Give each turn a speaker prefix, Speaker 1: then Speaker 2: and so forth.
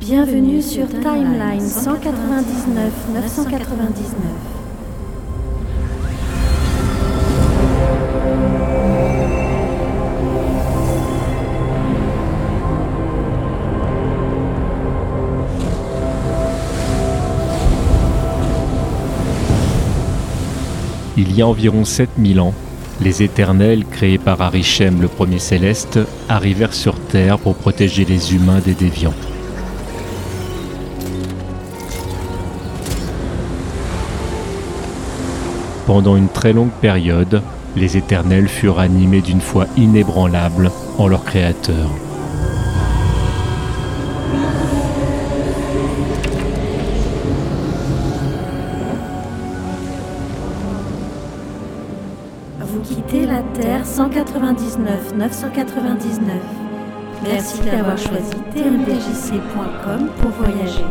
Speaker 1: Bienvenue sur Timeline 199 999.
Speaker 2: Il y a environ 7000 ans, les Éternels, créés par Arishem le premier céleste, arrivèrent sur Terre pour protéger les humains des déviants. Pendant une très longue période, les Éternels furent animés d'une foi inébranlable en leur Créateur.
Speaker 1: Vous quittez la Terre 199 999. Merci d'avoir choisi tmdjc.com pour voyager.